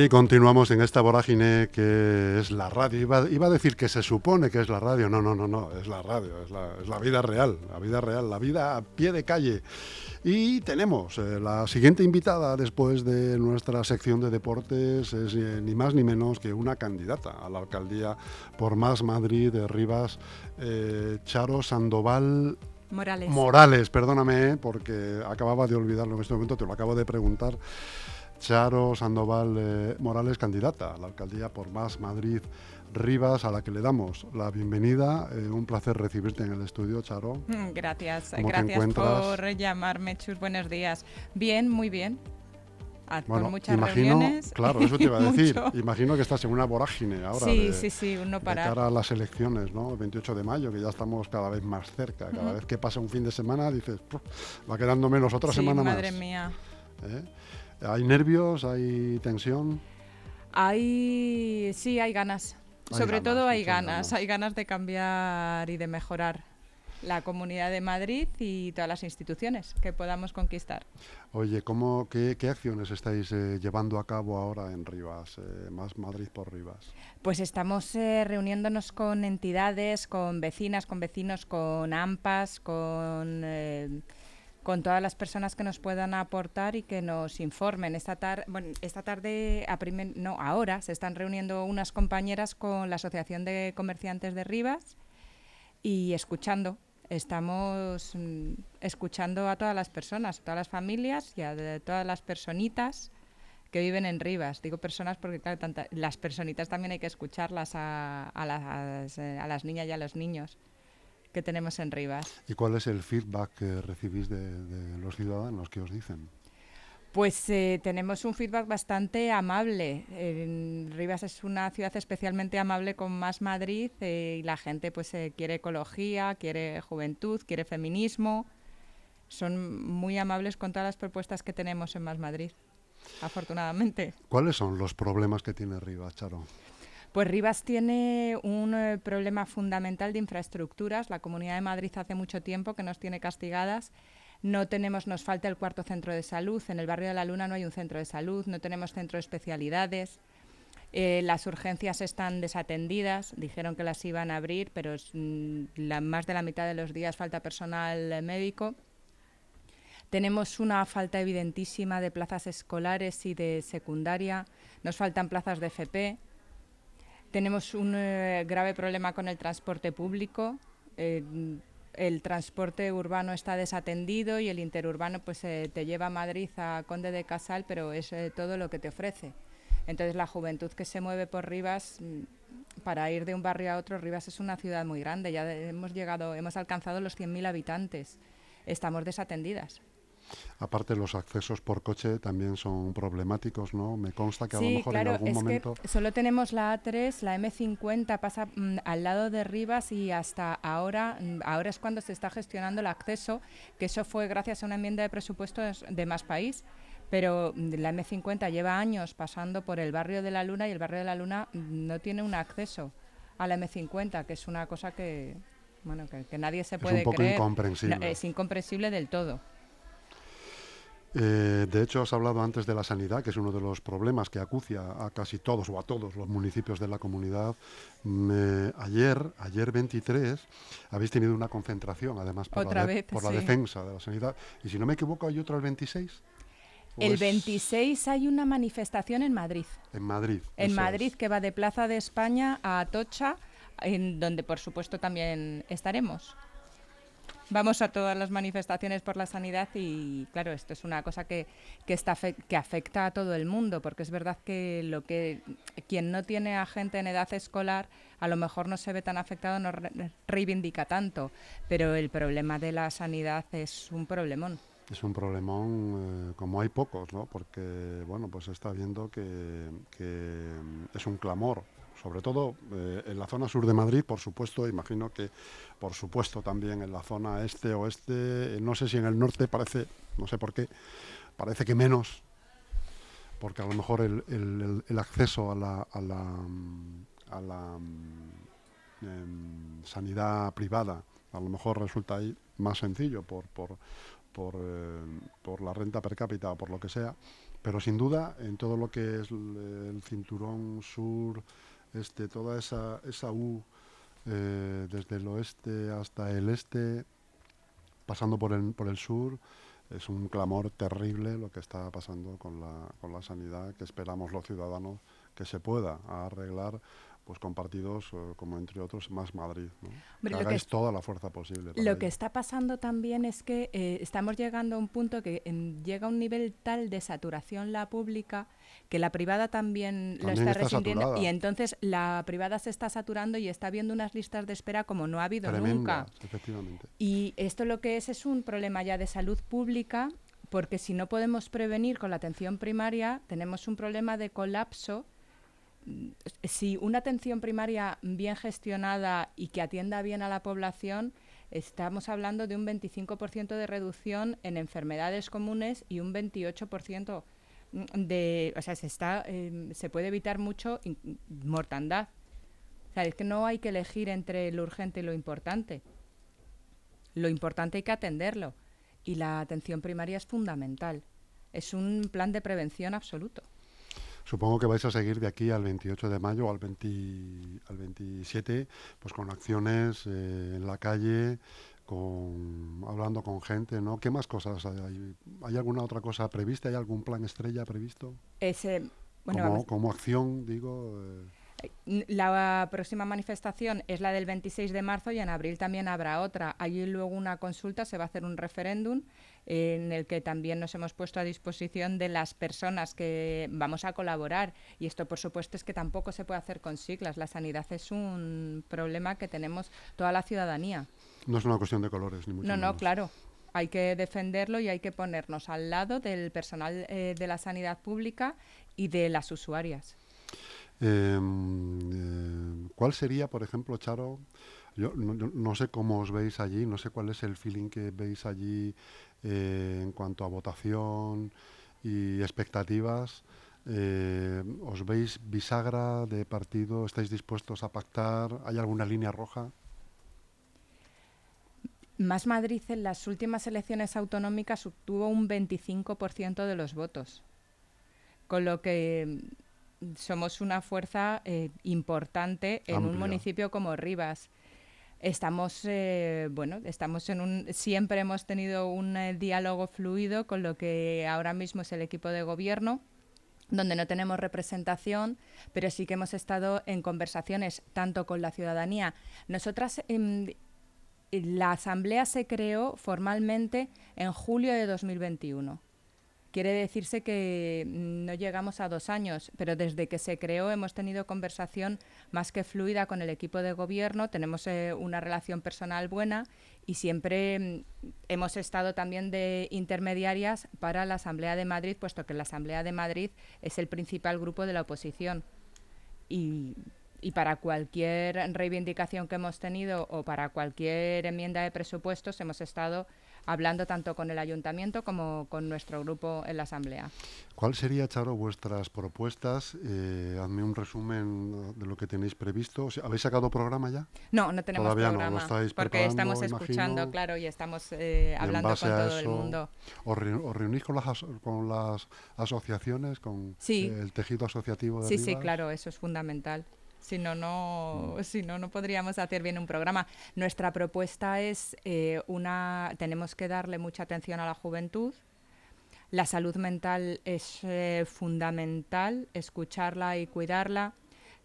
Y continuamos en esta vorágine que es la radio. Iba, iba, a decir que se supone que es la radio. No, no, no, no, es la radio, es la, es la vida real, la vida real, la vida a pie de calle. Y tenemos eh, la siguiente invitada después de nuestra sección de deportes, es eh, ni más ni menos que una candidata a la alcaldía por Más Madrid de Rivas, eh, Charo Sandoval Morales. Morales, perdóname, porque acababa de olvidarlo en este momento, te lo acabo de preguntar. Charo Sandoval eh, Morales, candidata a la alcaldía por Más Madrid Rivas, a la que le damos la bienvenida. Eh, un placer recibirte en el estudio, Charo. Gracias, gracias por llamarme, Chus. Buenos días. Bien, muy bien. Ah, Bueno, con muchas imagino, reuniones. claro, eso te iba a decir. Imagino que estás en una vorágine ahora Sí, de, sí, sí, no de parar. cara a las elecciones, ¿no? El 28 de mayo, que ya estamos cada vez más cerca. Cada vez que pasa un fin de semana dices, "Puf, va quedando menos otra Sí, semana madre más. mía. ¿eh? ¿Hay nervios? ¿Hay tensión? Hay, sí, hay ganas. Hay Sobre ganas, todo hay ganas. ganas. Hay ganas de cambiar y de mejorar la Comunidad de Madrid y todas las instituciones que podamos conquistar. Oye, ¿cómo, qué, qué acciones estáis eh, llevando a cabo ahora en Rivas? eh, más Madrid por Rivas. Pues estamos eh, reuniéndonos con entidades, con vecinas, con vecinos, con AMPAs, con, con todas las personas que nos puedan aportar y que nos informen. Esta, tar bueno, esta tarde, a primer- no, ahora se están reuniendo unas compañeras con la Asociación de Comerciantes de Rivas y escuchando. Estamos mm, escuchando a todas las personas, a todas las familias y a de- todas las personitas que viven en Rivas. Digo personas porque claro, las personitas también hay que escucharlas a, a las, eh, a las niñas y a los niños que tenemos en Rivas. ¿Y cuál es el feedback que recibís de, de los ciudadanos? ¿Qué os dicen? Pues eh, tenemos un feedback bastante amable. En Rivas es una ciudad especialmente amable con más Madrid eh, y la gente pues eh, quiere ecología, quiere juventud, quiere feminismo. Son muy amables con todas las propuestas que tenemos en Más Madrid, afortunadamente. ¿Cuáles son los problemas que tiene Rivas, Charo? Pues Rivas tiene un eh, problema fundamental de infraestructuras. La Comunidad de Madrid hace mucho tiempo que nos tiene castigadas. No tenemos, nos falta el cuarto centro de salud. En el barrio de la Luna no hay un centro de salud. No tenemos centro de especialidades. Eh, las urgencias están desatendidas. Dijeron que las iban a abrir, pero es, mm, más de la mitad de los días falta personal médico. Tenemos una falta evidentísima de plazas escolares y de secundaria. Nos faltan plazas de FP. Tenemos un eh, grave problema con el transporte público. Eh, el transporte urbano está desatendido y el interurbano pues eh, te lleva a Madrid a Conde de Casal, pero es eh, todo lo que te ofrece. Entonces la juventud que se mueve por Rivas mm, para ir de un barrio a otro, Rivas es una ciudad muy grande, ya hemos llegado, hemos alcanzado los 100.000 habitantes. Estamos desatendidas. Aparte, los accesos por coche también son problemáticos, ¿no? Me consta que a lo Sí, mejor claro, en algún es momento... que solo tenemos la A3, la M50 pasa mm, al lado de Rivas y hasta ahora, mm, ahora es cuando se está gestionando el acceso, que eso fue gracias a una enmienda de presupuestos de Más País. Pero mm, la M50 lleva años pasando por el barrio de la Luna y el barrio de la Luna no tiene un acceso a la M50, que es una cosa que, bueno, que, que nadie se un puede poco creer. incomprensible. No, es incomprensible del todo. Eh, de hecho, has hablado antes de la sanidad, que es uno de los problemas que acucia a casi todos o a todos los municipios de la comunidad. Me- ayer, ayer 23, habéis tenido una concentración, además, por, Otra la, de- vez, por la sí. defensa de la sanidad. Y si no me equivoco, hay otra el 26. ¿O El es 26 hay una manifestación en Madrid. En Madrid. En Madrid, es. que va de Plaza de España a Atocha, en donde por supuesto también estaremos. Vamos a todas las manifestaciones por la sanidad y claro, esto es una cosa que, que, está que afecta a todo el mundo, porque es verdad que lo que quien no tiene a gente en edad escolar a lo mejor no se ve tan afectado, no re- reivindica tanto, pero el problema de la sanidad es un problemón. Es un problemón, eh, como hay pocos, ¿no? Porque, bueno, pues está viendo que, que, mm, es un clamor, sobre todo eh, en la zona sur de Madrid, por supuesto, imagino que, por supuesto, también en la zona este, oeste, eh, no sé si en el norte parece, no sé por qué, parece que menos, porque a lo mejor el, acceso a la, a la, mm, mm, em, sanidad privada a lo mejor resulta ahí más sencillo por, por, por, eh, por la renta per cápita o por lo que sea, pero sin duda en todo lo que es el, cinturón sur, este, toda esa, esa U, eh, desde el oeste hasta el este, pasando por el, por el sur, es un clamor terrible lo que está pasando con la, con la sanidad, que esperamos los ciudadanos que se pueda arreglar pues con partidos eh, como entre otros más Madrid. ¿no? que hagáis toda la fuerza posible. Lo que está pasando también es que eh, estamos llegando a un punto que llega a un nivel tal de saturación la pública que la privada también, lo está, resintiendo y entonces la privada se está saturando y está viendo unas listas de espera como no ha habido nunca. Y esto lo que es es un problema ya de salud pública porque si no podemos prevenir con la atención primaria tenemos un problema de colapso si una atención primaria bien gestionada y que atienda bien a la población, estamos hablando de un 25% de reducción en enfermedades comunes y un 28% de, o sea, se está, em, se puede evitar mucho mortandad. O sea, es que no hay que elegir entre lo urgente y lo importante. Lo importante hay que atenderlo y la atención primaria es fundamental. Es un plan de prevención absoluto. Supongo que vais a seguir de aquí al 28 de mayo al, 20, al 27, pues con acciones eh, en la calle, con, hablando con gente, ¿no? ¿Qué más cosas hay? ¿Hay alguna otra cosa prevista? ¿Hay algún plan estrella previsto? Ese, bueno, como, acción, digo. Eh. La próxima manifestación es la del 26 de marzo y en abril también habrá otra. Hay luego una consulta, se va a hacer un referéndum en el que también nos hemos puesto a disposición de las personas que vamos a colaborar. Y esto, por supuesto, es que tampoco se puede hacer con siglas. La sanidad es un problema que tenemos toda la ciudadanía. No es una cuestión de colores, ni mucho No, no, claro. Hay que defenderlo y hay que ponernos al lado del personal eh, de la sanidad pública y de las usuarias. Em, eh, ¿Cuál sería, por ejemplo, Charo? Yo no, sé cómo os veis allí, no sé cuál es el feeling que veis allí eh, en cuanto a votación y expectativas. Eh, ¿Os veis bisagra de partido? ¿Estáis dispuestos a pactar? ¿Hay alguna línea roja? Más Madrid en las últimas elecciones autonómicas obtuvo un 25% de los votos, con lo que somos una fuerza eh, importante en un municipio como Rivas. Estamos, eh, bueno, estamos en un, siempre hemos tenido un eh, diálogo fluido con lo que ahora mismo es el equipo de gobierno, donde no tenemos representación, pero sí que hemos estado en conversaciones tanto con la ciudadanía. Nosotras, em, la asamblea se creó formalmente en julio de 2021 quiere decirse que no llegamos a dos años, pero desde que se creó hemos tenido conversación más que fluida con el equipo de gobierno, tenemos eh, una relación personal buena y siempre mm, hemos estado también de intermediarias para la Asamblea de Madrid, puesto que la Asamblea de Madrid es el principal grupo de la oposición. Y, y para cualquier reivindicación que hemos tenido o para cualquier enmienda de presupuestos hemos estado hablando tanto con el ayuntamiento como con nuestro grupo en la asamblea. ¿Cuál sería, Charo, vuestras propuestas? Eh, hazme un resumen de lo que tenéis previsto. ¿Habéis sacado programa ya? No, no tenemos Todavía programa. No, lo estáis porque estamos escuchando, claro, y estamos eh, hablando con todo el mundo. ¿Os, reunís con las, con las asociaciones, con el tejido asociativo de Sí, sí, claro, eso es fundamental. Si no, no, si no, no podríamos hacer bien un programa. Nuestra propuesta es eh, una, tenemos que darle mucha atención a la juventud. La salud mental es eh, fundamental, escucharla y cuidarla.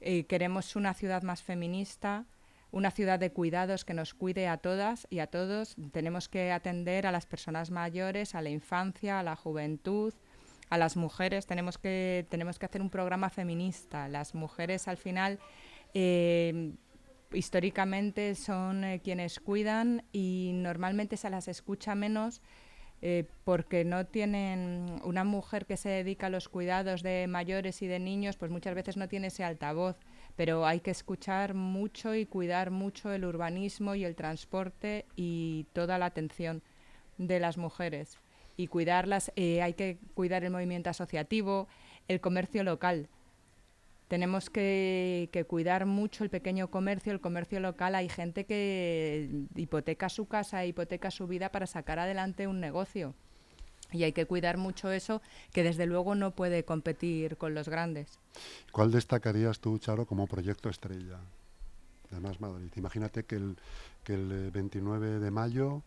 Eh, queremos una ciudad más feminista, una ciudad de cuidados que nos cuide a todas y a todos. Tenemos que atender a las personas mayores, a la infancia, a la juventud, a las mujeres tenemos que, tenemos que hacer un programa feminista. Las mujeres al final eh, históricamente son eh, quienes cuidan y normalmente se las escucha menos eh, porque no tienen una mujer que se dedica a los cuidados de mayores y de niños, pues muchas veces no tiene ese altavoz, pero hay que escuchar mucho y cuidar mucho el urbanismo y el transporte y toda la atención de las mujeres y cuidarlas. Eh, hay que cuidar el movimiento asociativo, el comercio local. tenemos que, cuidar mucho el pequeño comercio, el comercio local. Hay gente que hipoteca su casa, hipoteca su vida para sacar adelante un negocio. Y hay que cuidar mucho eso, que desde luego no puede competir con los grandes. ¿Cuál destacarías tú, Charo, como proyecto estrella? Además, Madrid. Imagínate que el, que el 29 de mayo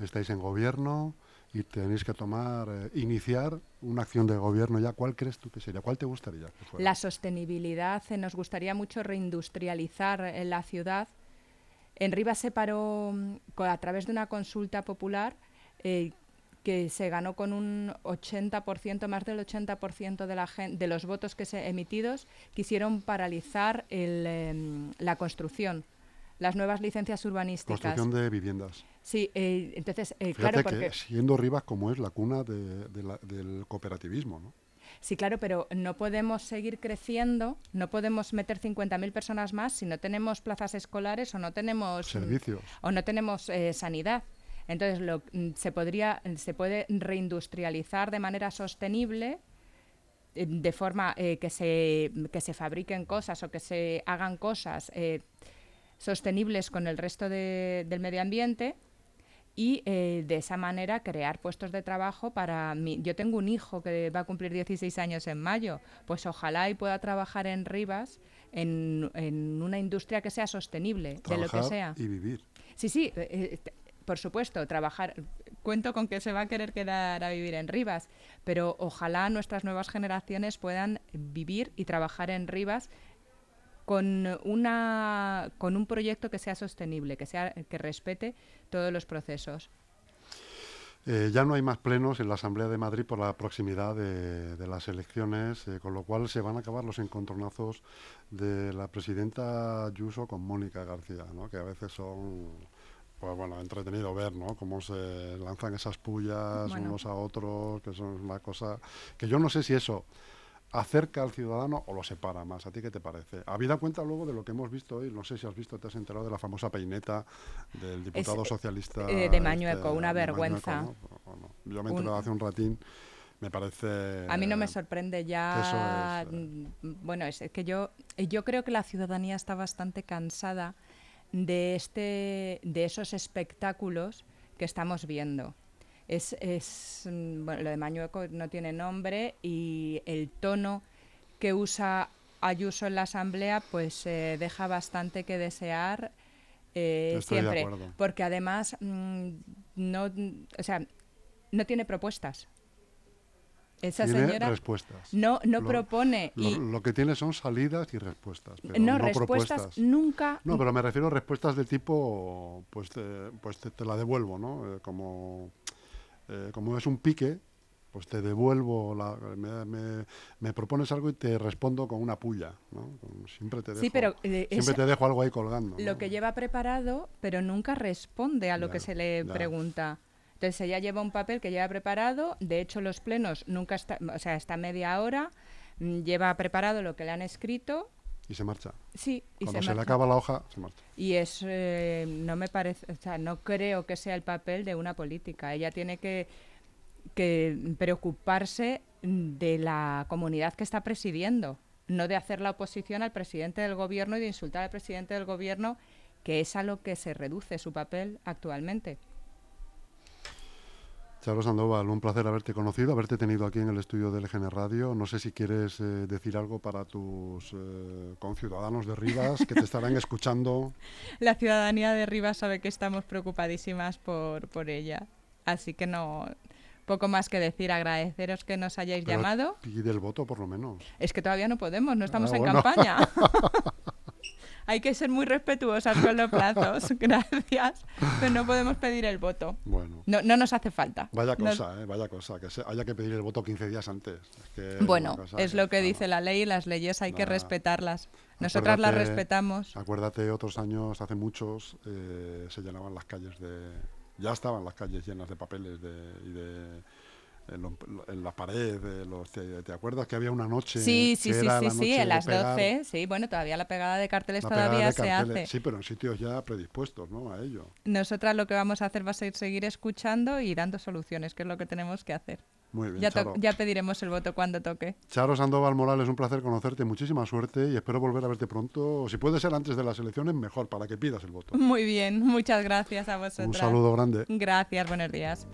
estáis en gobierno, y tenéis que tomar, eh, iniciar una acción de gobierno ya. ¿Cuál crees tú que sería? ¿Cuál te gustaría? La sostenibilidad. Eh, nos gustaría mucho reindustrializar en eh, la ciudad. En Rivas se paró mm, a través de una consulta popular que se ganó con un 80%, más del 80% de, la de los votos que se emitidos, quisieron paralizar el, em, la construcción las nuevas licencias urbanísticas. Construcción de viviendas. Sí, eh, entonces, eh, claro, porque... siendo Rivas como es la cuna del cooperativismo, ¿no? Sí, claro, pero no podemos seguir creciendo, no podemos meter 50.000 personas más si no tenemos plazas escolares o no tenemos... Servicios. O no tenemos eh, sanidad. Entonces, lo, mm, se, podría, se puede reindustrializar de manera sostenible de forma que, se, que se fabriquen cosas o que se hagan cosas sostenibles con el resto del medio ambiente y eh, de esa manera crear puestos de trabajo para mí. Yo tengo un hijo que va a cumplir 16 años en mayo, pues ojalá y pueda trabajar en Rivas en, una industria que sea sostenible, de lo que sea. Y vivir. Sí, sí, eh, eh, por supuesto, trabajar. Cuento con que se va a querer quedar a vivir en Rivas, pero ojalá nuestras nuevas generaciones puedan vivir y trabajar en Rivas con, una, con un proyecto que sea sostenible, que, sea, que respete todos los procesos. Eh, ya no hay más plenos en la Asamblea de Madrid por la proximidad de, las elecciones, eh, con lo cual se van a acabar los encontronazos de la presidenta Ayuso con Mónica García, ¿no? que a veces son pues bueno, entretenido ver, ¿no? Cómo se lanzan esas pullas unos a otros, que son una cosa que yo no sé si eso acerca al ciudadano o lo separa más. ¿A ti qué te parece? Habida cuenta luego de lo que hemos visto hoy, no sé si has visto, te has enterado de la famosa peineta del diputado socialista. Eh, de Mañueco, este, una vergüenza. yo me he enterado hace un ratín. Me parece. A mí no me sorprende ya. Eh. Mm, bueno, es que yo, yo creo que la ciudadanía está bastante cansada de, este, de esos espectáculos que estamos viendo es, es mm, bueno, lo de Mañueco no tiene nombre y el tono que usa Ayuso en la Asamblea pues eh, deja bastante que desear eh, siempre, porque además mm, no, o sea, no tiene propuestas. Esa señora respuestas. no, no propone. Lo, que tiene son salidas y respuestas. no, respuestas nunca. No, pero me refiero a respuestas de tipo, pues, pues te, la devuelvo, ¿no? Eh, como eh, como es un pique, pues te devuelvo, la, me, propones algo y te respondo con una puya, ¿no? Siempre te dejo, pero, eh, siempre te dejo algo ahí colgando. Lo que lleva preparado, pero nunca responde a lo que se le pregunta. Entonces ella lleva un papel que lleva preparado, de hecho los plenos nunca está, o sea, está media hora, mm, lleva preparado lo que le han escrito y se marcha. Sí, y Cuando se, le acaba la hoja, se marcha. Y es, eh, no me parece, o sea, no creo que sea el papel de una política. Ella tiene que, que preocuparse de la comunidad que está presidiendo, no de hacer la oposición al presidente del gobierno y de insultar al presidente del gobierno, que es a lo que se reduce su papel actualmente. Charo Sandoval, un placer haberte conocido, haberte tenido aquí en el estudio del LGN Radio. No sé si quieres eh, decir algo para tus eh, conciudadanos de Rivas que te estarán escuchando. La ciudadanía de Rivas sabe que estamos preocupadísimas por, por ella, así que no, poco más que decir, agradeceros que nos hayáis llamado. Y del voto, por lo menos. Es que todavía no podemos, no estamos ah, en campaña. hay que ser muy respetuosas con los plazos, gracias, pero no podemos pedir el voto. Bueno. No, no nos hace falta. Vaya cosa, eh, vaya cosa, que haya que pedir el voto 15 días antes. bueno, es lo que dice la ley, las leyes hay que respetarlas. Nosotras las respetamos. Acuérdate, otros años, hace muchos, eh, se llenaban las calles de... Ya estaban las calles llenas de papeles de, y de en, la pared, los, te, acuerdas que había una noche? Sí, sí, sí, sí, sí, en las 12, sí, bueno, todavía la pegada de carteles todavía se hace. Sí, pero en sitios ya predispuestos, ¿no? A ello. Nosotras lo que vamos a hacer va a ser seguir escuchando y dando soluciones, que es lo que tenemos que hacer. Muy bien, Ya, Charo. ya pediremos el voto cuando toque. Charo Sandoval Morales, un placer conocerte, muchísima suerte y espero volver a verte pronto. Si puede ser antes de las elecciones, mejor, para que pidas el voto. Muy bien, muchas gracias a vosotros. Un saludo grande. Gracias, buenos días.